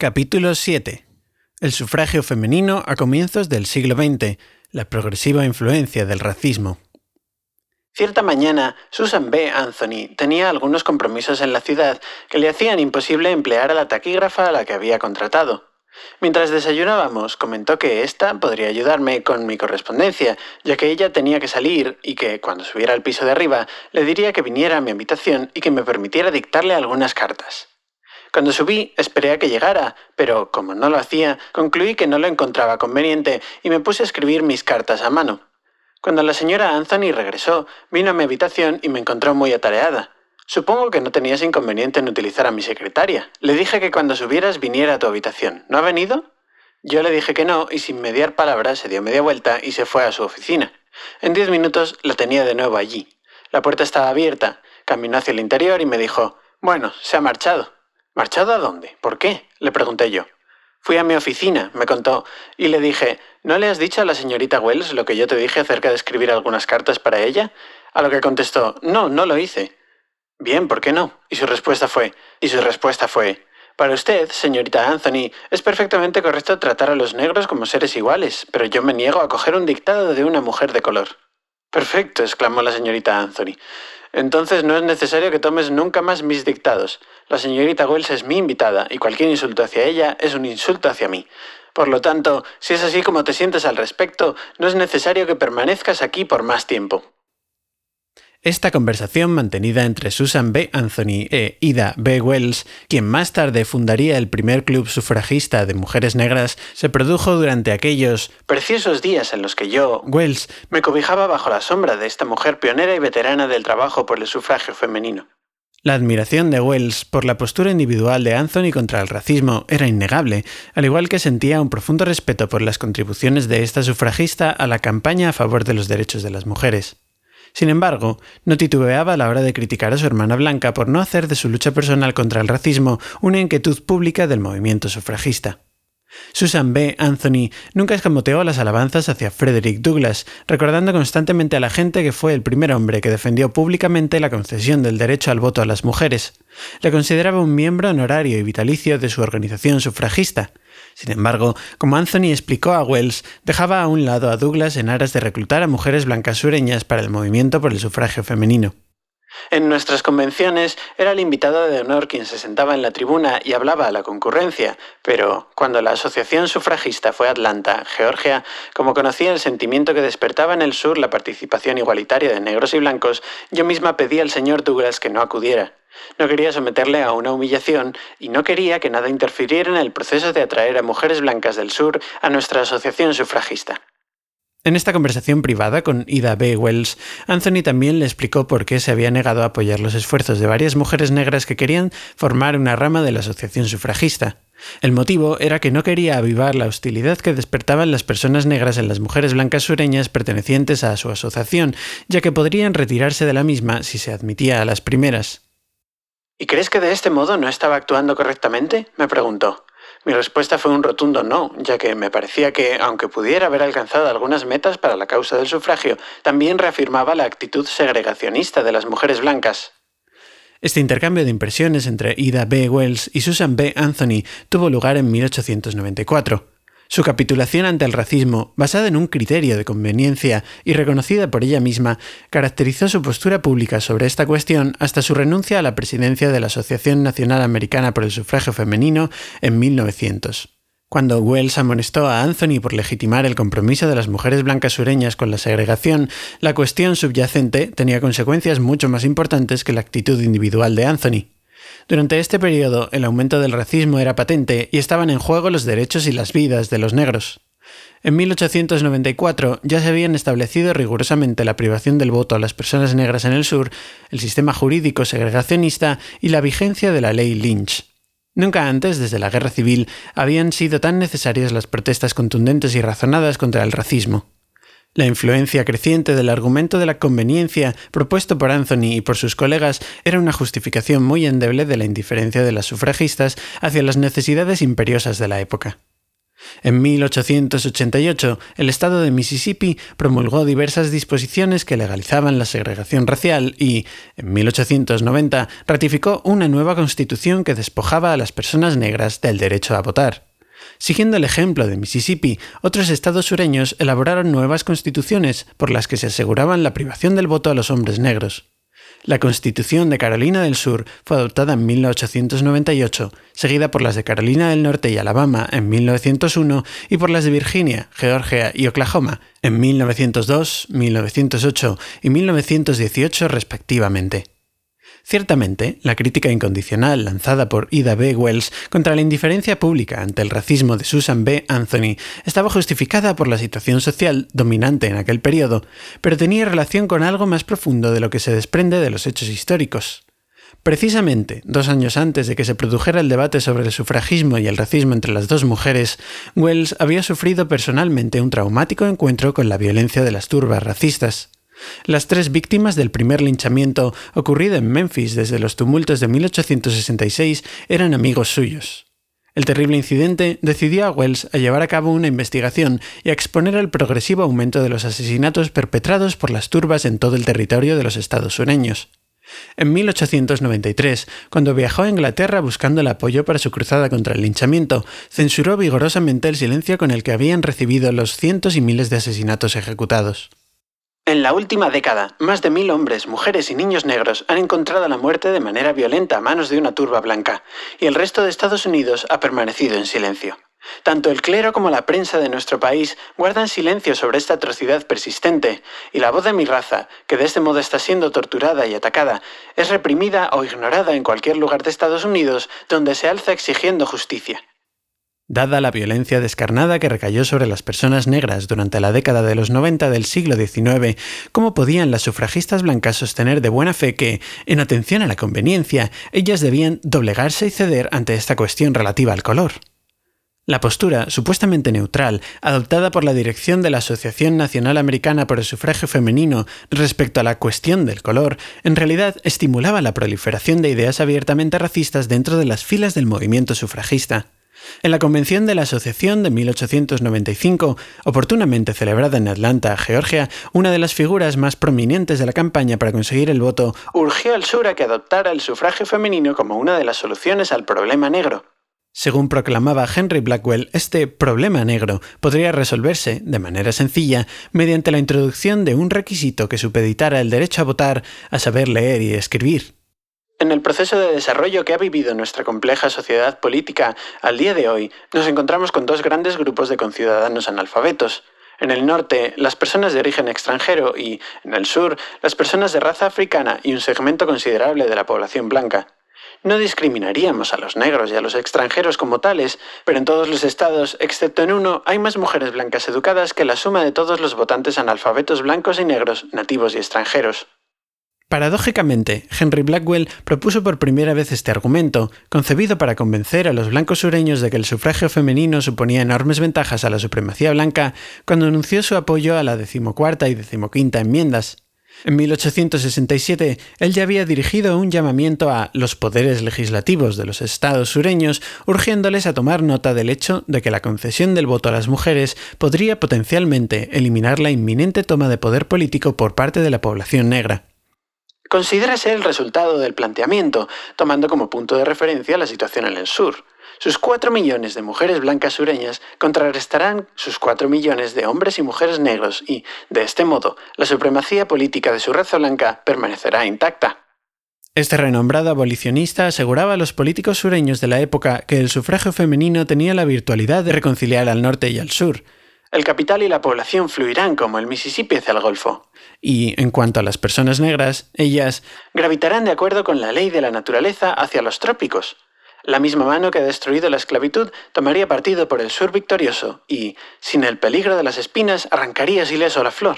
Capítulo 7. El sufragio femenino a comienzos del siglo XX, la progresiva influencia del racismo. Cierta mañana, Susan B. Anthony tenía algunos compromisos en la ciudad que le hacían imposible emplear a la taquígrafa a la que había contratado. Mientras desayunábamos, comentó que ésta podría ayudarme con mi correspondencia, ya que ella tenía que salir y que, cuando subiera al piso de arriba, le diría que viniera a mi habitación y que me permitiera dictarle algunas cartas. Cuando subí, esperé a que llegara, pero como no lo hacía, concluí que no lo encontraba conveniente y me puse a escribir mis cartas a mano. Cuando la señora Anthony regresó, vino a mi habitación y me encontró muy atareada. Supongo que no tenías inconveniente en utilizar a mi secretaria. Le dije que cuando subieras viniera a tu habitación. ¿No ha venido? Yo le dije que no y sin mediar palabras se dio media vuelta y se fue a su oficina. En diez minutos la tenía de nuevo allí. La puerta estaba abierta. Caminó hacia el interior y me dijo, bueno, se ha marchado. ¿Marchado a dónde? ¿Por qué? le pregunté yo. Fui a mi oficina, me contó, y le dije, ¿no le has dicho a la señorita Wells lo que yo te dije acerca de escribir algunas cartas para ella? A lo que contestó, no, no lo hice. Bien, ¿por qué no? Y su respuesta fue, y su respuesta fue, para usted, señorita Anthony, es perfectamente correcto tratar a los negros como seres iguales, pero yo me niego a coger un dictado de una mujer de color. Perfecto, exclamó la señorita Anthony. Entonces no es necesario que tomes nunca más mis dictados. La señorita Wells es mi invitada y cualquier insulto hacia ella es un insulto hacia mí. Por lo tanto, si es así como te sientes al respecto, no es necesario que permanezcas aquí por más tiempo. Esta conversación mantenida entre Susan B. Anthony e Ida B. Wells, quien más tarde fundaría el primer club sufragista de mujeres negras, se produjo durante aquellos preciosos días en los que yo, Wells, me cobijaba bajo la sombra de esta mujer pionera y veterana del trabajo por el sufragio femenino. La admiración de Wells por la postura individual de Anthony contra el racismo era innegable, al igual que sentía un profundo respeto por las contribuciones de esta sufragista a la campaña a favor de los derechos de las mujeres. Sin embargo, no titubeaba a la hora de criticar a su hermana blanca por no hacer de su lucha personal contra el racismo una inquietud pública del movimiento sufragista. Susan B. Anthony nunca escamoteó las alabanzas hacia Frederick Douglass, recordando constantemente a la gente que fue el primer hombre que defendió públicamente la concesión del derecho al voto a las mujeres. Le consideraba un miembro honorario y vitalicio de su organización sufragista, sin embargo, como Anthony explicó a Wells, dejaba a un lado a Douglas en aras de reclutar a mujeres blancas sureñas para el movimiento por el sufragio femenino. En nuestras convenciones era el invitado de honor quien se sentaba en la tribuna y hablaba a la concurrencia, pero cuando la Asociación Sufragista fue a Atlanta, Georgia, como conocía el sentimiento que despertaba en el sur la participación igualitaria de negros y blancos, yo misma pedí al señor Douglas que no acudiera. No quería someterle a una humillación y no quería que nada interfiriera en el proceso de atraer a mujeres blancas del sur a nuestra asociación sufragista. En esta conversación privada con Ida B. Wells, Anthony también le explicó por qué se había negado a apoyar los esfuerzos de varias mujeres negras que querían formar una rama de la asociación sufragista. El motivo era que no quería avivar la hostilidad que despertaban las personas negras en las mujeres blancas sureñas pertenecientes a su asociación, ya que podrían retirarse de la misma si se admitía a las primeras. ¿Y crees que de este modo no estaba actuando correctamente? me preguntó. Mi respuesta fue un rotundo no, ya que me parecía que, aunque pudiera haber alcanzado algunas metas para la causa del sufragio, también reafirmaba la actitud segregacionista de las mujeres blancas. Este intercambio de impresiones entre Ida B. Wells y Susan B. Anthony tuvo lugar en 1894. Su capitulación ante el racismo, basada en un criterio de conveniencia y reconocida por ella misma, caracterizó su postura pública sobre esta cuestión hasta su renuncia a la presidencia de la Asociación Nacional Americana por el Sufragio Femenino en 1900. Cuando Wells amonestó a Anthony por legitimar el compromiso de las mujeres blancas sureñas con la segregación, la cuestión subyacente tenía consecuencias mucho más importantes que la actitud individual de Anthony. Durante este periodo, el aumento del racismo era patente y estaban en juego los derechos y las vidas de los negros. En 1894 ya se habían establecido rigurosamente la privación del voto a las personas negras en el sur, el sistema jurídico segregacionista y la vigencia de la ley Lynch. Nunca antes, desde la Guerra Civil, habían sido tan necesarias las protestas contundentes y razonadas contra el racismo. La influencia creciente del argumento de la conveniencia propuesto por Anthony y por sus colegas era una justificación muy endeble de la indiferencia de las sufragistas hacia las necesidades imperiosas de la época. En 1888, el estado de Mississippi promulgó diversas disposiciones que legalizaban la segregación racial y, en 1890, ratificó una nueva constitución que despojaba a las personas negras del derecho a votar. Siguiendo el ejemplo de Mississippi, otros estados sureños elaboraron nuevas constituciones por las que se aseguraban la privación del voto a los hombres negros. La Constitución de Carolina del Sur fue adoptada en 1898, seguida por las de Carolina del Norte y Alabama en 1901 y por las de Virginia, Georgia y Oklahoma en 1902, 1908 y 1918 respectivamente. Ciertamente, la crítica incondicional lanzada por Ida B. Wells contra la indiferencia pública ante el racismo de Susan B. Anthony estaba justificada por la situación social dominante en aquel periodo, pero tenía relación con algo más profundo de lo que se desprende de los hechos históricos. Precisamente, dos años antes de que se produjera el debate sobre el sufragismo y el racismo entre las dos mujeres, Wells había sufrido personalmente un traumático encuentro con la violencia de las turbas racistas. Las tres víctimas del primer linchamiento ocurrido en Memphis desde los tumultos de 1866 eran amigos suyos. El terrible incidente decidió a Wells a llevar a cabo una investigación y a exponer el progresivo aumento de los asesinatos perpetrados por las turbas en todo el territorio de los Estados sureños. En 1893, cuando viajó a Inglaterra buscando el apoyo para su cruzada contra el linchamiento, censuró vigorosamente el silencio con el que habían recibido los cientos y miles de asesinatos ejecutados. En la última década, más de mil hombres, mujeres y niños negros han encontrado la muerte de manera violenta a manos de una turba blanca, y el resto de Estados Unidos ha permanecido en silencio. Tanto el clero como la prensa de nuestro país guardan silencio sobre esta atrocidad persistente, y la voz de mi raza, que de este modo está siendo torturada y atacada, es reprimida o ignorada en cualquier lugar de Estados Unidos donde se alza exigiendo justicia. Dada la violencia descarnada que recayó sobre las personas negras durante la década de los 90 del siglo XIX, ¿cómo podían las sufragistas blancas sostener de buena fe que, en atención a la conveniencia, ellas debían doblegarse y ceder ante esta cuestión relativa al color? La postura, supuestamente neutral, adoptada por la dirección de la Asociación Nacional Americana por el Sufragio Femenino respecto a la cuestión del color, en realidad estimulaba la proliferación de ideas abiertamente racistas dentro de las filas del movimiento sufragista. En la convención de la Asociación de 1895, oportunamente celebrada en Atlanta, Georgia, una de las figuras más prominentes de la campaña para conseguir el voto urgió al sur a que adoptara el sufragio femenino como una de las soluciones al problema negro. Según proclamaba Henry Blackwell, este problema negro podría resolverse, de manera sencilla, mediante la introducción de un requisito que supeditara el derecho a votar a saber leer y escribir. En el proceso de desarrollo que ha vivido nuestra compleja sociedad política al día de hoy, nos encontramos con dos grandes grupos de conciudadanos analfabetos. En el norte, las personas de origen extranjero y, en el sur, las personas de raza africana y un segmento considerable de la población blanca. No discriminaríamos a los negros y a los extranjeros como tales, pero en todos los estados, excepto en uno, hay más mujeres blancas educadas que la suma de todos los votantes analfabetos blancos y negros, nativos y extranjeros. Paradójicamente, Henry Blackwell propuso por primera vez este argumento, concebido para convencer a los blancos sureños de que el sufragio femenino suponía enormes ventajas a la supremacía blanca, cuando anunció su apoyo a la decimocuarta y decimoquinta enmiendas. En 1867, él ya había dirigido un llamamiento a los poderes legislativos de los estados sureños, urgiéndoles a tomar nota del hecho de que la concesión del voto a las mujeres podría potencialmente eliminar la inminente toma de poder político por parte de la población negra. Considérase el resultado del planteamiento, tomando como punto de referencia la situación en el sur. Sus cuatro millones de mujeres blancas sureñas contrarrestarán sus cuatro millones de hombres y mujeres negros y, de este modo, la supremacía política de su raza blanca permanecerá intacta. Este renombrado abolicionista aseguraba a los políticos sureños de la época que el sufragio femenino tenía la virtualidad de reconciliar al norte y al sur, el capital y la población fluirán como el Mississippi hacia el Golfo. Y en cuanto a las personas negras, ellas gravitarán de acuerdo con la ley de la naturaleza hacia los trópicos. La misma mano que ha destruido la esclavitud tomaría partido por el sur victorioso y, sin el peligro de las espinas, arrancaría ileso la flor.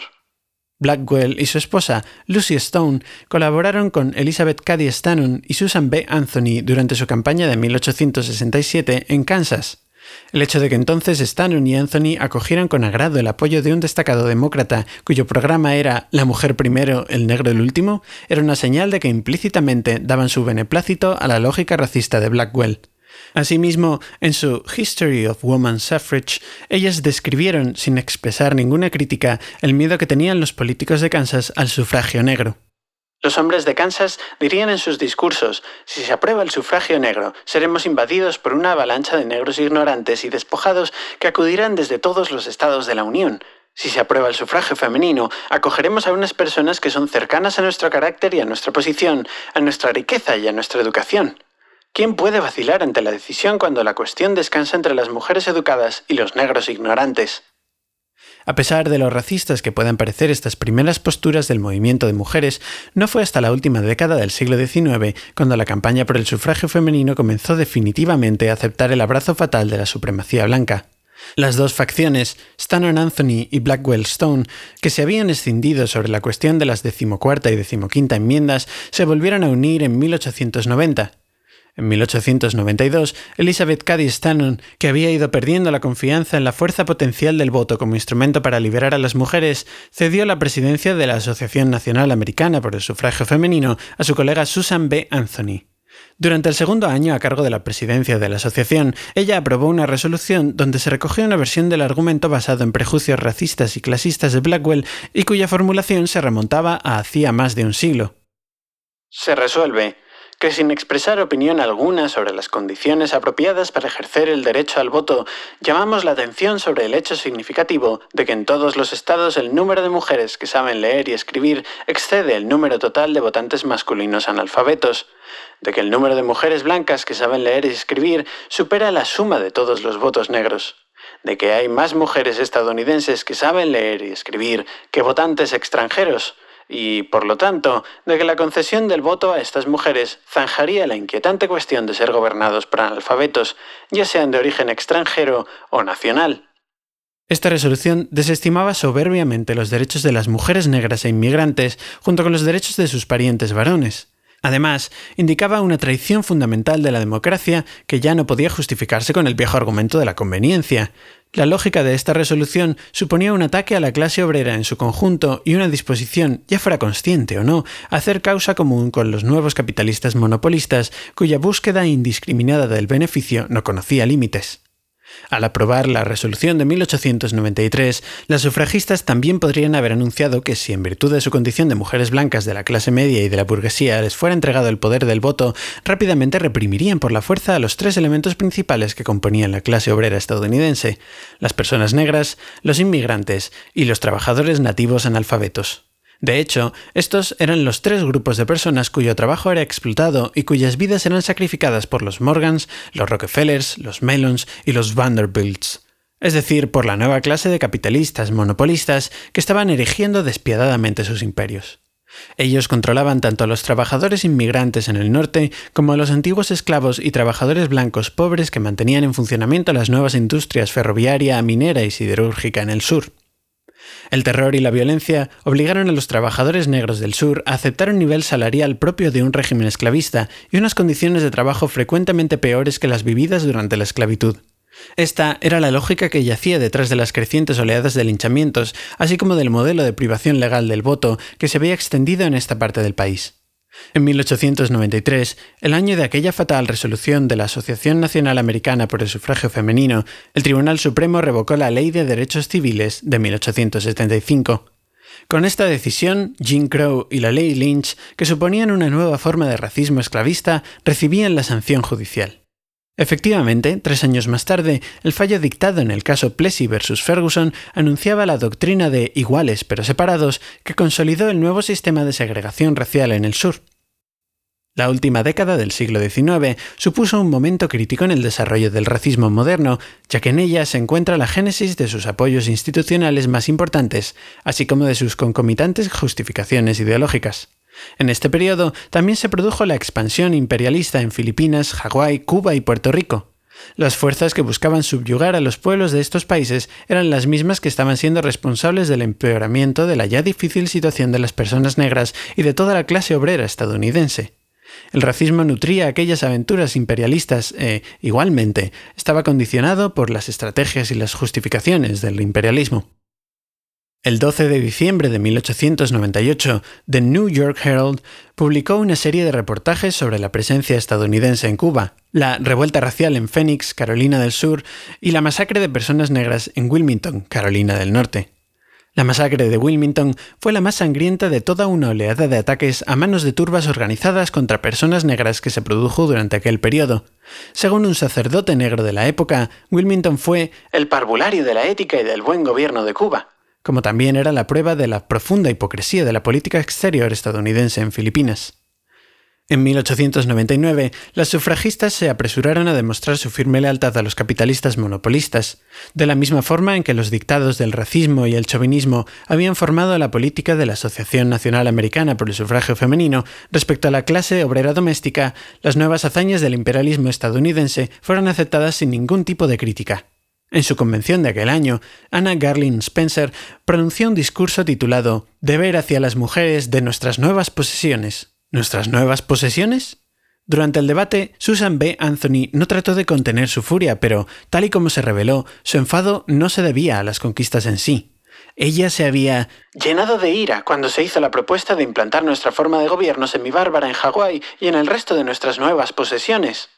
Blackwell y su esposa, Lucy Stone, colaboraron con Elizabeth Cady Stanton y Susan B. Anthony durante su campaña de 1867 en Kansas. El hecho de que entonces Stanton y Anthony acogieran con agrado el apoyo de un destacado demócrata cuyo programa era La mujer primero, el negro el último, era una señal de que implícitamente daban su beneplácito a la lógica racista de Blackwell. Asimismo, en su History of Woman Suffrage, ellas describieron, sin expresar ninguna crítica, el miedo que tenían los políticos de Kansas al sufragio negro. Los hombres de Kansas dirían en sus discursos, si se aprueba el sufragio negro, seremos invadidos por una avalancha de negros ignorantes y despojados que acudirán desde todos los estados de la Unión. Si se aprueba el sufragio femenino, acogeremos a unas personas que son cercanas a nuestro carácter y a nuestra posición, a nuestra riqueza y a nuestra educación. ¿Quién puede vacilar ante la decisión cuando la cuestión descansa entre las mujeres educadas y los negros ignorantes? A pesar de lo racistas que puedan parecer estas primeras posturas del movimiento de mujeres, no fue hasta la última década del siglo XIX cuando la campaña por el sufragio femenino comenzó definitivamente a aceptar el abrazo fatal de la supremacía blanca. Las dos facciones, Stanton Anthony y Blackwell Stone, que se habían escindido sobre la cuestión de las decimocuarta y decimoquinta enmiendas, se volvieron a unir en 1890 en 1892, Elizabeth Cady Stanton, que había ido perdiendo la confianza en la fuerza potencial del voto como instrumento para liberar a las mujeres, cedió la presidencia de la Asociación Nacional Americana por el Sufragio Femenino a su colega Susan B. Anthony. Durante el segundo año a cargo de la presidencia de la asociación, ella aprobó una resolución donde se recogió una versión del argumento basado en prejuicios racistas y clasistas de Blackwell y cuya formulación se remontaba a hacía más de un siglo. Se resuelve que sin expresar opinión alguna sobre las condiciones apropiadas para ejercer el derecho al voto, llamamos la atención sobre el hecho significativo de que en todos los estados el número de mujeres que saben leer y escribir excede el número total de votantes masculinos analfabetos, de que el número de mujeres blancas que saben leer y escribir supera la suma de todos los votos negros de que hay más mujeres estadounidenses que saben leer y escribir que votantes extranjeros, y, por lo tanto, de que la concesión del voto a estas mujeres zanjaría la inquietante cuestión de ser gobernados por analfabetos, ya sean de origen extranjero o nacional. Esta resolución desestimaba soberbiamente los derechos de las mujeres negras e inmigrantes junto con los derechos de sus parientes varones. Además, indicaba una traición fundamental de la democracia que ya no podía justificarse con el viejo argumento de la conveniencia. La lógica de esta resolución suponía un ataque a la clase obrera en su conjunto y una disposición, ya fuera consciente o no, a hacer causa común con los nuevos capitalistas monopolistas cuya búsqueda indiscriminada del beneficio no conocía límites. Al aprobar la resolución de 1893, las sufragistas también podrían haber anunciado que si en virtud de su condición de mujeres blancas de la clase media y de la burguesía les fuera entregado el poder del voto, rápidamente reprimirían por la fuerza a los tres elementos principales que componían la clase obrera estadounidense, las personas negras, los inmigrantes y los trabajadores nativos analfabetos. De hecho, estos eran los tres grupos de personas cuyo trabajo era explotado y cuyas vidas eran sacrificadas por los Morgans, los Rockefellers, los Mellons y los Vanderbilts es decir, por la nueva clase de capitalistas monopolistas que estaban erigiendo despiadadamente sus imperios. Ellos controlaban tanto a los trabajadores inmigrantes en el norte como a los antiguos esclavos y trabajadores blancos pobres que mantenían en funcionamiento las nuevas industrias ferroviaria, minera y siderúrgica en el sur. El terror y la violencia obligaron a los trabajadores negros del sur a aceptar un nivel salarial propio de un régimen esclavista y unas condiciones de trabajo frecuentemente peores que las vividas durante la esclavitud. Esta era la lógica que yacía detrás de las crecientes oleadas de linchamientos, así como del modelo de privación legal del voto que se había extendido en esta parte del país. En 1893, el año de aquella fatal resolución de la Asociación Nacional Americana por el Sufragio Femenino, el Tribunal Supremo revocó la Ley de Derechos Civiles de 1875. Con esta decisión, Jim Crow y la Ley Lynch, que suponían una nueva forma de racismo esclavista, recibían la sanción judicial. Efectivamente, tres años más tarde, el fallo dictado en el caso Plessy vs. Ferguson anunciaba la doctrina de iguales pero separados que consolidó el nuevo sistema de segregación racial en el sur. La última década del siglo XIX supuso un momento crítico en el desarrollo del racismo moderno, ya que en ella se encuentra la génesis de sus apoyos institucionales más importantes, así como de sus concomitantes justificaciones ideológicas. En este periodo también se produjo la expansión imperialista en Filipinas, Hawái, Cuba y Puerto Rico. Las fuerzas que buscaban subyugar a los pueblos de estos países eran las mismas que estaban siendo responsables del empeoramiento de la ya difícil situación de las personas negras y de toda la clase obrera estadounidense. El racismo nutría aquellas aventuras imperialistas e, igualmente, estaba condicionado por las estrategias y las justificaciones del imperialismo. El 12 de diciembre de 1898, The New York Herald publicó una serie de reportajes sobre la presencia estadounidense en Cuba, la revuelta racial en Phoenix, Carolina del Sur, y la masacre de personas negras en Wilmington, Carolina del Norte. La masacre de Wilmington fue la más sangrienta de toda una oleada de ataques a manos de turbas organizadas contra personas negras que se produjo durante aquel periodo. Según un sacerdote negro de la época, Wilmington fue el parvulario de la ética y del buen gobierno de Cuba como también era la prueba de la profunda hipocresía de la política exterior estadounidense en Filipinas. En 1899, las sufragistas se apresuraron a demostrar su firme lealtad a los capitalistas monopolistas, de la misma forma en que los dictados del racismo y el chauvinismo habían formado la política de la Asociación Nacional Americana por el Sufragio Femenino respecto a la clase obrera doméstica, las nuevas hazañas del imperialismo estadounidense fueron aceptadas sin ningún tipo de crítica. En su convención de aquel año, Anna Garlin Spencer pronunció un discurso titulado Deber hacia las mujeres de nuestras nuevas posesiones. ¿Nuestras nuevas posesiones? Durante el debate, Susan B. Anthony no trató de contener su furia, pero, tal y como se reveló, su enfado no se debía a las conquistas en sí. Ella se había llenado de ira cuando se hizo la propuesta de implantar nuestra forma de gobierno semibárbara en Hawái y en el resto de nuestras nuevas posesiones.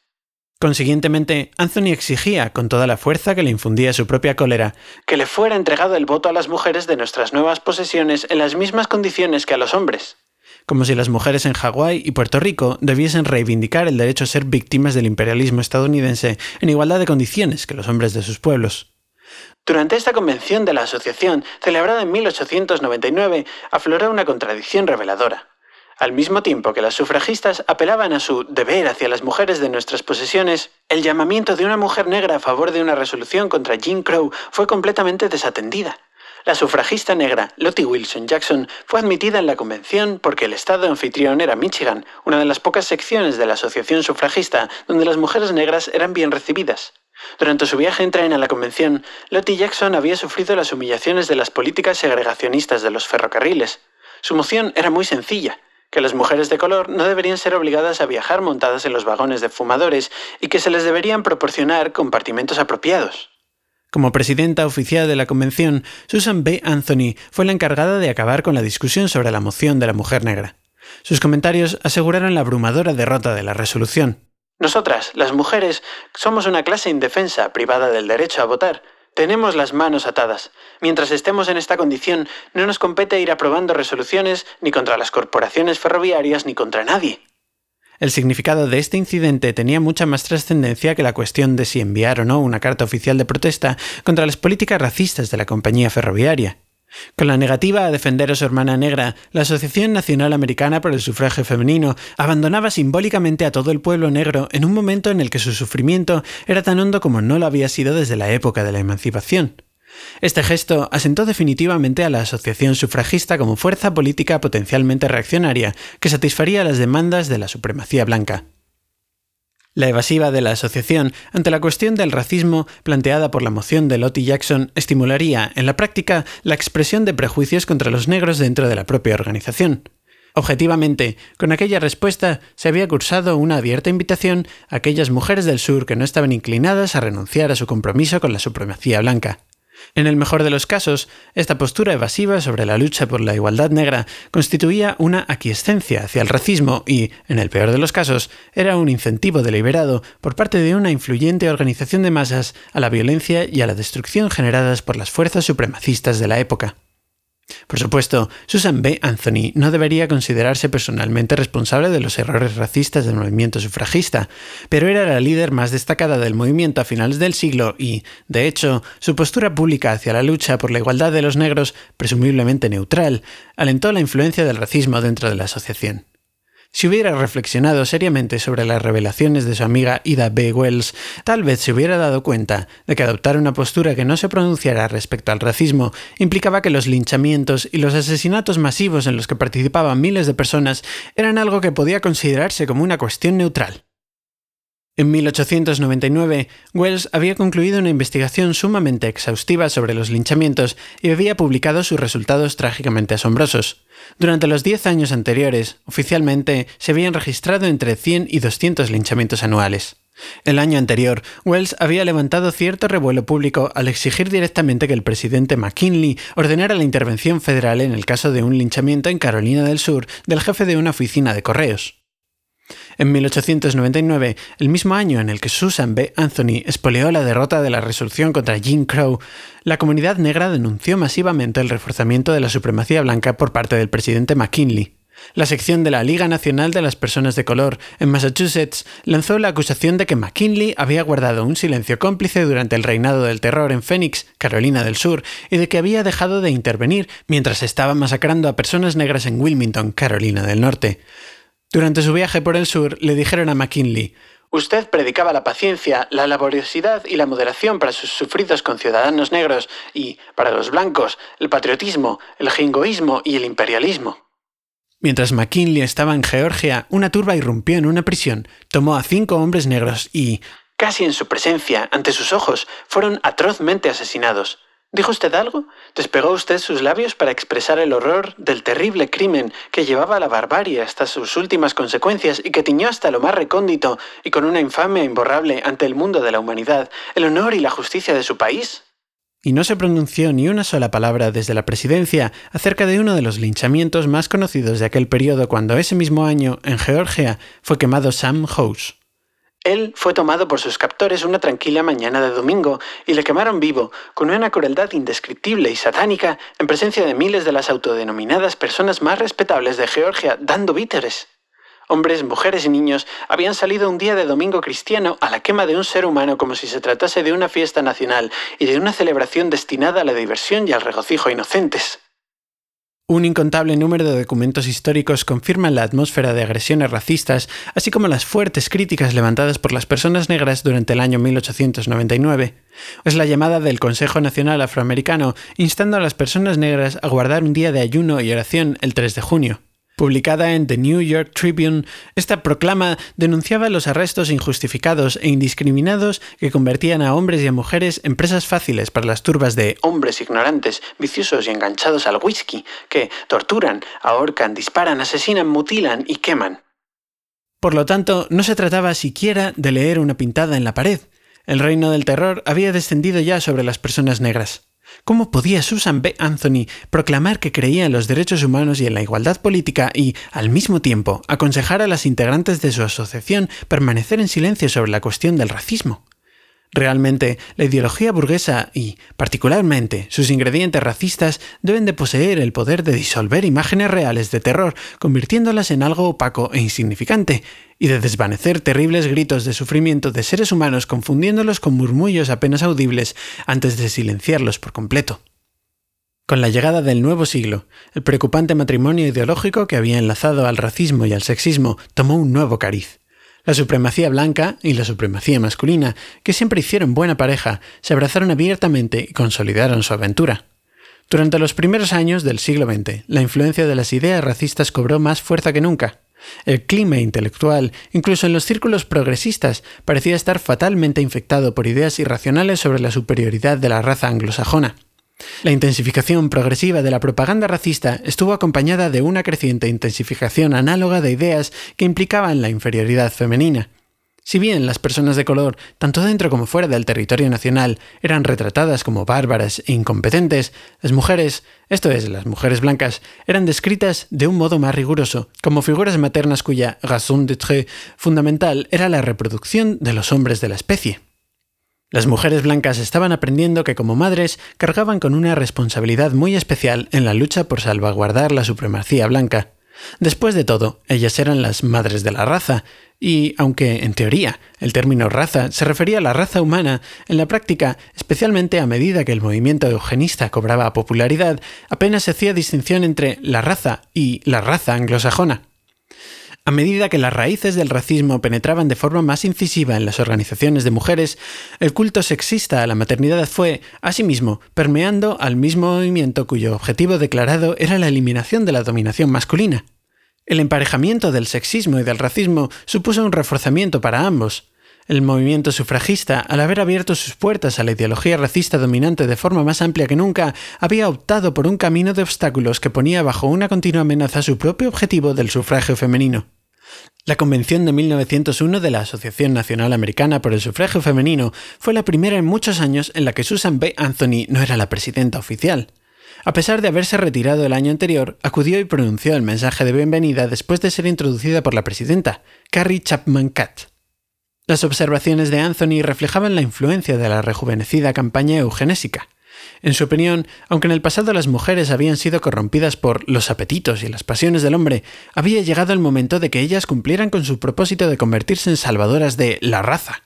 Consiguientemente, Anthony exigía, con toda la fuerza que le infundía su propia cólera, que le fuera entregado el voto a las mujeres de nuestras nuevas posesiones en las mismas condiciones que a los hombres. Como si las mujeres en Hawái y Puerto Rico debiesen reivindicar el derecho a ser víctimas del imperialismo estadounidense en igualdad de condiciones que los hombres de sus pueblos. Durante esta convención de la Asociación, celebrada en 1899, afloró una contradicción reveladora. Al mismo tiempo que las sufragistas apelaban a su deber hacia las mujeres de nuestras posesiones, el llamamiento de una mujer negra a favor de una resolución contra Jim Crow fue completamente desatendida. La sufragista negra Lottie Wilson Jackson fue admitida en la convención porque el estado anfitrión era Michigan, una de las pocas secciones de la asociación sufragista donde las mujeres negras eran bien recibidas. Durante su viaje en tren a la convención, Lottie Jackson había sufrido las humillaciones de las políticas segregacionistas de los ferrocarriles. Su moción era muy sencilla que las mujeres de color no deberían ser obligadas a viajar montadas en los vagones de fumadores y que se les deberían proporcionar compartimentos apropiados. Como presidenta oficial de la convención, Susan B. Anthony fue la encargada de acabar con la discusión sobre la moción de la mujer negra. Sus comentarios aseguraron la abrumadora derrota de la resolución. Nosotras, las mujeres, somos una clase indefensa, privada del derecho a votar, tenemos las manos atadas. Mientras estemos en esta condición, no nos compete ir aprobando resoluciones ni contra las corporaciones ferroviarias ni contra nadie. El significado de este incidente tenía mucha más trascendencia que la cuestión de si enviar o no una carta oficial de protesta contra las políticas racistas de la compañía ferroviaria. Con la negativa a defender a su hermana negra, la Asociación Nacional Americana por el Sufragio Femenino abandonaba simbólicamente a todo el pueblo negro en un momento en el que su sufrimiento era tan hondo como no lo había sido desde la época de la emancipación. Este gesto asentó definitivamente a la asociación sufragista como fuerza política potencialmente reaccionaria que satisfaría las demandas de la supremacía blanca. La evasiva de la asociación ante la cuestión del racismo planteada por la moción de Lottie Jackson estimularía, en la práctica, la expresión de prejuicios contra los negros dentro de la propia organización. Objetivamente, con aquella respuesta se había cursado una abierta invitación a aquellas mujeres del sur que no estaban inclinadas a renunciar a su compromiso con la supremacía blanca. En el mejor de los casos, esta postura evasiva sobre la lucha por la igualdad negra constituía una aquiescencia hacia el racismo y, en el peor de los casos, era un incentivo deliberado por parte de una influyente organización de masas a la violencia y a la destrucción generadas por las fuerzas supremacistas de la época. Por supuesto, Susan B. Anthony no debería considerarse personalmente responsable de los errores racistas del movimiento sufragista, pero era la líder más destacada del movimiento a finales del siglo y, de hecho, su postura pública hacia la lucha por la igualdad de los negros, presumiblemente neutral, alentó la influencia del racismo dentro de la asociación. Si hubiera reflexionado seriamente sobre las revelaciones de su amiga Ida B. Wells, tal vez se hubiera dado cuenta de que adoptar una postura que no se pronunciara respecto al racismo implicaba que los linchamientos y los asesinatos masivos en los que participaban miles de personas eran algo que podía considerarse como una cuestión neutral. En 1899, Wells había concluido una investigación sumamente exhaustiva sobre los linchamientos y había publicado sus resultados trágicamente asombrosos. Durante los 10 años anteriores, oficialmente, se habían registrado entre 100 y 200 linchamientos anuales. El año anterior, Wells había levantado cierto revuelo público al exigir directamente que el presidente McKinley ordenara la intervención federal en el caso de un linchamiento en Carolina del Sur del jefe de una oficina de correos. En 1899, el mismo año en el que Susan B. Anthony espoleó la derrota de la resolución contra Jim Crow, la comunidad negra denunció masivamente el reforzamiento de la supremacía blanca por parte del presidente McKinley. La sección de la Liga Nacional de las Personas de Color en Massachusetts lanzó la acusación de que McKinley había guardado un silencio cómplice durante el reinado del terror en Phoenix, Carolina del Sur, y de que había dejado de intervenir mientras estaba masacrando a personas negras en Wilmington, Carolina del Norte. Durante su viaje por el sur le dijeron a McKinley, Usted predicaba la paciencia, la laboriosidad y la moderación para sus sufridos conciudadanos negros y, para los blancos, el patriotismo, el jingoísmo y el imperialismo. Mientras McKinley estaba en Georgia, una turba irrumpió en una prisión, tomó a cinco hombres negros y, casi en su presencia, ante sus ojos, fueron atrozmente asesinados. ¿Dijo usted algo? ¿Despegó usted sus labios para expresar el horror del terrible crimen que llevaba a la barbarie hasta sus últimas consecuencias y que tiñó hasta lo más recóndito y con una infamia imborrable ante el mundo de la humanidad el honor y la justicia de su país? Y no se pronunció ni una sola palabra desde la presidencia acerca de uno de los linchamientos más conocidos de aquel periodo cuando ese mismo año, en Georgia, fue quemado Sam House. Él fue tomado por sus captores una tranquila mañana de domingo y le quemaron vivo, con una crueldad indescriptible y satánica, en presencia de miles de las autodenominadas personas más respetables de Georgia dando víteres. Hombres, mujeres y niños habían salido un día de domingo cristiano a la quema de un ser humano como si se tratase de una fiesta nacional y de una celebración destinada a la diversión y al regocijo inocentes. Un incontable número de documentos históricos confirman la atmósfera de agresiones racistas, así como las fuertes críticas levantadas por las personas negras durante el año 1899. Es la llamada del Consejo Nacional Afroamericano instando a las personas negras a guardar un día de ayuno y oración el 3 de junio. Publicada en The New York Tribune, esta proclama denunciaba los arrestos injustificados e indiscriminados que convertían a hombres y a mujeres en presas fáciles para las turbas de hombres ignorantes, viciosos y enganchados al whisky, que torturan, ahorcan, disparan, asesinan, mutilan y queman. Por lo tanto, no se trataba siquiera de leer una pintada en la pared. El reino del terror había descendido ya sobre las personas negras. ¿Cómo podía Susan B. Anthony proclamar que creía en los derechos humanos y en la igualdad política y, al mismo tiempo, aconsejar a las integrantes de su asociación permanecer en silencio sobre la cuestión del racismo? Realmente, la ideología burguesa y, particularmente, sus ingredientes racistas deben de poseer el poder de disolver imágenes reales de terror, convirtiéndolas en algo opaco e insignificante, y de desvanecer terribles gritos de sufrimiento de seres humanos confundiéndolos con murmullos apenas audibles antes de silenciarlos por completo. Con la llegada del nuevo siglo, el preocupante matrimonio ideológico que había enlazado al racismo y al sexismo tomó un nuevo cariz. La supremacía blanca y la supremacía masculina, que siempre hicieron buena pareja, se abrazaron abiertamente y consolidaron su aventura. Durante los primeros años del siglo XX, la influencia de las ideas racistas cobró más fuerza que nunca. El clima intelectual, incluso en los círculos progresistas, parecía estar fatalmente infectado por ideas irracionales sobre la superioridad de la raza anglosajona. La intensificación progresiva de la propaganda racista estuvo acompañada de una creciente intensificación análoga de ideas que implicaban la inferioridad femenina. Si bien las personas de color, tanto dentro como fuera del territorio nacional, eran retratadas como bárbaras e incompetentes, las mujeres, esto es, las mujeres blancas, eran descritas de un modo más riguroso, como figuras maternas cuya raison d'être fundamental era la reproducción de los hombres de la especie. Las mujeres blancas estaban aprendiendo que como madres cargaban con una responsabilidad muy especial en la lucha por salvaguardar la supremacía blanca. Después de todo, ellas eran las madres de la raza, y aunque en teoría el término raza se refería a la raza humana, en la práctica, especialmente a medida que el movimiento eugenista cobraba popularidad, apenas se hacía distinción entre la raza y la raza anglosajona. A medida que las raíces del racismo penetraban de forma más incisiva en las organizaciones de mujeres, el culto sexista a la maternidad fue, asimismo, permeando al mismo movimiento cuyo objetivo declarado era la eliminación de la dominación masculina. El emparejamiento del sexismo y del racismo supuso un reforzamiento para ambos. El movimiento sufragista, al haber abierto sus puertas a la ideología racista dominante de forma más amplia que nunca, había optado por un camino de obstáculos que ponía bajo una continua amenaza su propio objetivo del sufragio femenino. La Convención de 1901 de la Asociación Nacional Americana por el Sufragio Femenino fue la primera en muchos años en la que Susan B. Anthony no era la presidenta oficial. A pesar de haberse retirado el año anterior, acudió y pronunció el mensaje de bienvenida después de ser introducida por la presidenta, Carrie Chapman Catt. Las observaciones de Anthony reflejaban la influencia de la rejuvenecida campaña eugenésica. En su opinión, aunque en el pasado las mujeres habían sido corrompidas por los apetitos y las pasiones del hombre, había llegado el momento de que ellas cumplieran con su propósito de convertirse en salvadoras de la raza.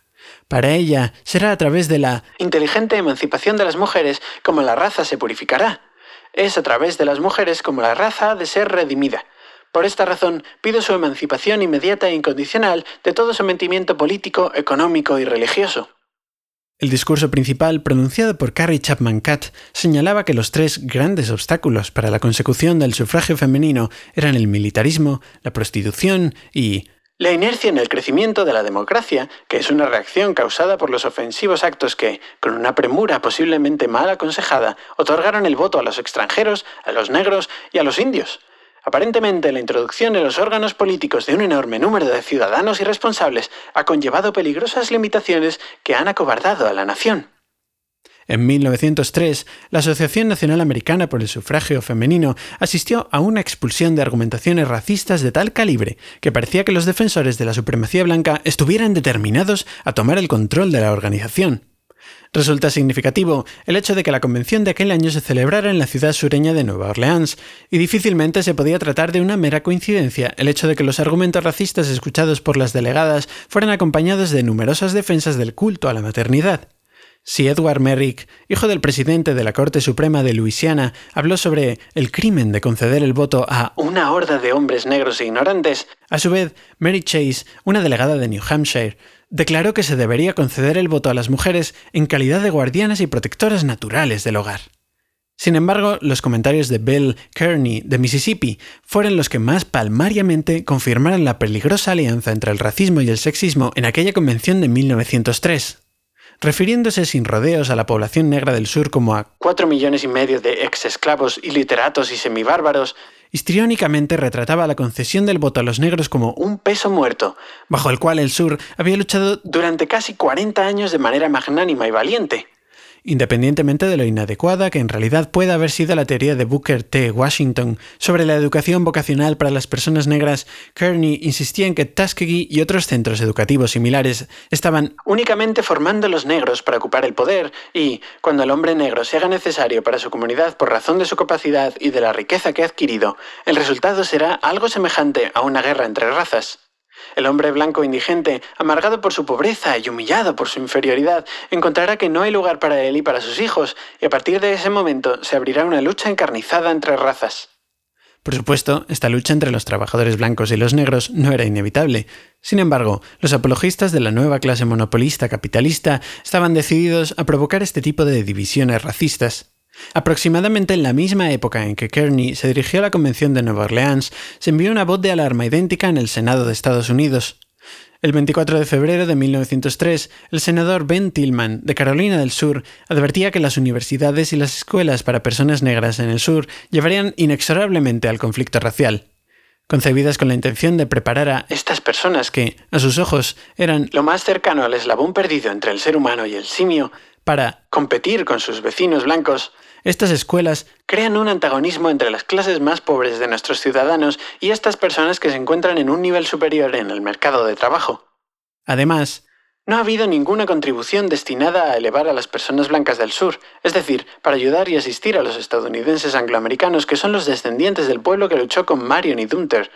Para ella será a través de la inteligente emancipación de las mujeres como la raza se purificará. Es a través de las mujeres como la raza ha de ser redimida. Por esta razón, pido su emancipación inmediata e incondicional de todo sometimiento político, económico y religioso. El discurso principal, pronunciado por Carrie Chapman Catt, señalaba que los tres grandes obstáculos para la consecución del sufragio femenino eran el militarismo, la prostitución y la inercia en el crecimiento de la democracia, que es una reacción causada por los ofensivos actos que, con una premura posiblemente mal aconsejada, otorgaron el voto a los extranjeros, a los negros y a los indios. Aparentemente, la introducción en los órganos políticos de un enorme número de ciudadanos irresponsables ha conllevado peligrosas limitaciones que han acobardado a la nación. En 1903, la Asociación Nacional Americana por el Sufragio Femenino asistió a una expulsión de argumentaciones racistas de tal calibre que parecía que los defensores de la supremacía blanca estuvieran determinados a tomar el control de la organización. Resulta significativo el hecho de que la convención de aquel año se celebrara en la ciudad sureña de Nueva Orleans, y difícilmente se podía tratar de una mera coincidencia el hecho de que los argumentos racistas escuchados por las delegadas fueran acompañados de numerosas defensas del culto a la maternidad. Si Edward Merrick, hijo del presidente de la Corte Suprema de Luisiana, habló sobre el crimen de conceder el voto a una horda de hombres negros e ignorantes, a su vez, Mary Chase, una delegada de New Hampshire, declaró que se debería conceder el voto a las mujeres en calidad de guardianas y protectoras naturales del hogar. Sin embargo, los comentarios de Bill Kearney de Mississippi fueron los que más palmariamente confirmaron la peligrosa alianza entre el racismo y el sexismo en aquella convención de 1903 refiriéndose sin rodeos a la población negra del sur como a cuatro millones y medio de ex-esclavos, iliteratos y semibárbaros, histriónicamente retrataba la concesión del voto a los negros como un peso muerto, bajo el cual el sur había luchado durante casi 40 años de manera magnánima y valiente independientemente de lo inadecuada que en realidad pueda haber sido la teoría de Booker T. Washington sobre la educación vocacional para las personas negras, Kearney insistía en que Tuskegee y otros centros educativos similares estaban únicamente formando a los negros para ocupar el poder y, cuando el hombre negro se haga necesario para su comunidad por razón de su capacidad y de la riqueza que ha adquirido, el resultado será algo semejante a una guerra entre razas. El hombre blanco indigente, amargado por su pobreza y humillado por su inferioridad, encontrará que no hay lugar para él y para sus hijos, y a partir de ese momento se abrirá una lucha encarnizada entre razas. Por supuesto, esta lucha entre los trabajadores blancos y los negros no era inevitable. Sin embargo, los apologistas de la nueva clase monopolista capitalista estaban decididos a provocar este tipo de divisiones racistas. Aproximadamente en la misma época en que Kearney se dirigió a la Convención de Nueva Orleans, se envió una voz de alarma idéntica en el Senado de Estados Unidos. El 24 de febrero de 1903, el senador Ben Tillman, de Carolina del Sur, advertía que las universidades y las escuelas para personas negras en el sur llevarían inexorablemente al conflicto racial. Concebidas con la intención de preparar a estas personas que, a sus ojos, eran lo más cercano al eslabón perdido entre el ser humano y el simio, para competir con sus vecinos blancos, estas escuelas crean un antagonismo entre las clases más pobres de nuestros ciudadanos y estas personas que se encuentran en un nivel superior en el mercado de trabajo. Además, no ha habido ninguna contribución destinada a elevar a las personas blancas del sur, es decir, para ayudar y asistir a los estadounidenses angloamericanos que son los descendientes del pueblo que luchó con Marion y Dunter.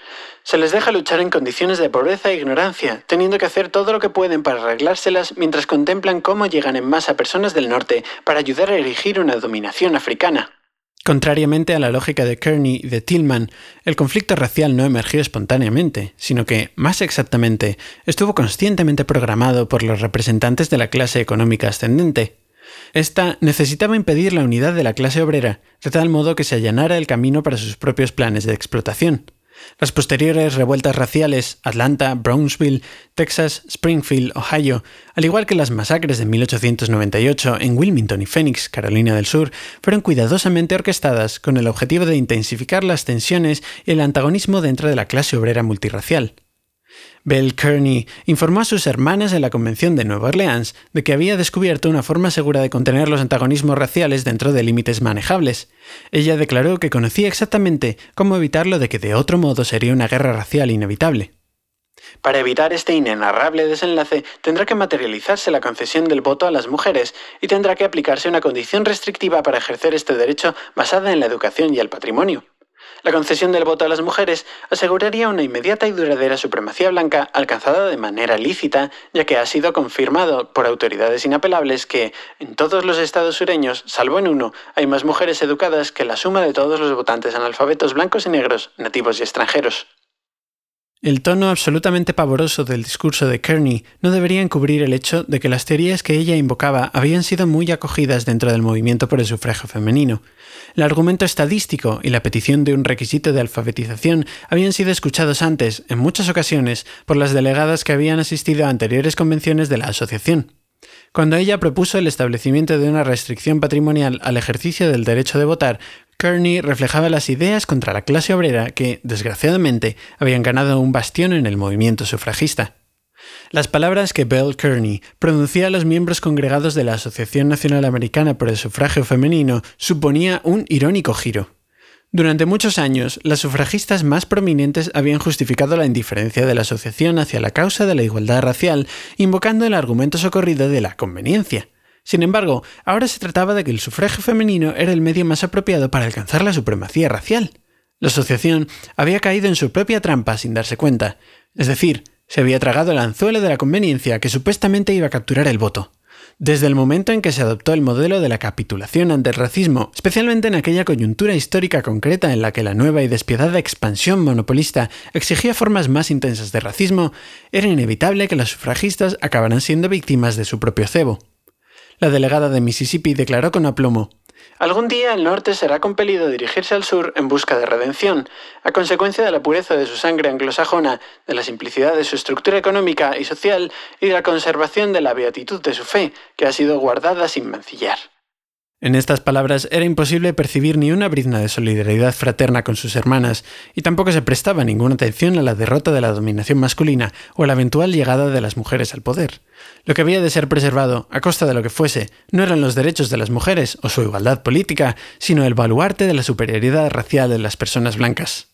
Se les deja luchar en condiciones de pobreza e ignorancia, teniendo que hacer todo lo que pueden para arreglárselas mientras contemplan cómo llegan en masa personas del norte para ayudar a erigir una dominación africana. Contrariamente a la lógica de Kearney y de Tillman, el conflicto racial no emergió espontáneamente, sino que, más exactamente, estuvo conscientemente programado por los representantes de la clase económica ascendente. Esta necesitaba impedir la unidad de la clase obrera, de tal modo que se allanara el camino para sus propios planes de explotación. Las posteriores revueltas raciales, Atlanta, Brownsville, Texas, Springfield, Ohio, al igual que las masacres de 1898 en Wilmington y Phoenix, Carolina del Sur, fueron cuidadosamente orquestadas con el objetivo de intensificar las tensiones y el antagonismo dentro de la clase obrera multirracial. Belle Kearney informó a sus hermanas en la Convención de Nueva Orleans de que había descubierto una forma segura de contener los antagonismos raciales dentro de límites manejables. Ella declaró que conocía exactamente cómo evitarlo de que de otro modo sería una guerra racial inevitable. Para evitar este inenarrable desenlace, tendrá que materializarse la concesión del voto a las mujeres y tendrá que aplicarse una condición restrictiva para ejercer este derecho basada en la educación y el patrimonio. La concesión del voto a las mujeres aseguraría una inmediata y duradera supremacía blanca alcanzada de manera lícita, ya que ha sido confirmado por autoridades inapelables que, en todos los estados sureños, salvo en uno, hay más mujeres educadas que la suma de todos los votantes analfabetos blancos y negros, nativos y extranjeros. El tono absolutamente pavoroso del discurso de Kearney no debería encubrir el hecho de que las teorías que ella invocaba habían sido muy acogidas dentro del movimiento por el sufragio femenino. El argumento estadístico y la petición de un requisito de alfabetización habían sido escuchados antes, en muchas ocasiones, por las delegadas que habían asistido a anteriores convenciones de la asociación. Cuando ella propuso el establecimiento de una restricción patrimonial al ejercicio del derecho de votar, Kearney reflejaba las ideas contra la clase obrera que, desgraciadamente, habían ganado un bastión en el movimiento sufragista. Las palabras que Bell Kearney pronuncia a los miembros congregados de la Asociación Nacional Americana por el Sufragio Femenino suponía un irónico giro. Durante muchos años, las sufragistas más prominentes habían justificado la indiferencia de la asociación hacia la causa de la igualdad racial, invocando el argumento socorrido de la conveniencia. Sin embargo, ahora se trataba de que el sufragio femenino era el medio más apropiado para alcanzar la supremacía racial. La asociación había caído en su propia trampa sin darse cuenta, es decir, se había tragado el anzuelo de la conveniencia que supuestamente iba a capturar el voto. Desde el momento en que se adoptó el modelo de la capitulación ante el racismo, especialmente en aquella coyuntura histórica concreta en la que la nueva y despiadada expansión monopolista exigía formas más intensas de racismo, era inevitable que los sufragistas acabaran siendo víctimas de su propio cebo. La delegada de Mississippi declaró con aplomo Algún día el norte será compelido a dirigirse al sur en busca de redención, a consecuencia de la pureza de su sangre anglosajona, de la simplicidad de su estructura económica y social y de la conservación de la beatitud de su fe, que ha sido guardada sin mancillar. En estas palabras era imposible percibir ni una brizna de solidaridad fraterna con sus hermanas, y tampoco se prestaba ninguna atención a la derrota de la dominación masculina o a la eventual llegada de las mujeres al poder. Lo que había de ser preservado, a costa de lo que fuese, no eran los derechos de las mujeres o su igualdad política, sino el baluarte de la superioridad racial de las personas blancas.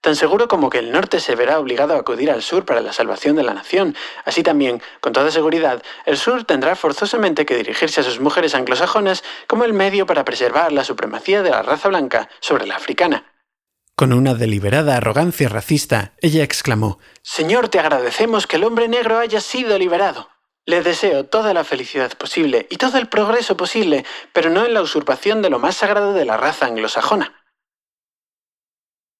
Tan seguro como que el norte se verá obligado a acudir al sur para la salvación de la nación, así también, con toda seguridad, el sur tendrá forzosamente que dirigirse a sus mujeres anglosajonas como el medio para preservar la supremacía de la raza blanca sobre la africana. Con una deliberada arrogancia racista, ella exclamó, Señor, te agradecemos que el hombre negro haya sido liberado. Le deseo toda la felicidad posible y todo el progreso posible, pero no en la usurpación de lo más sagrado de la raza anglosajona.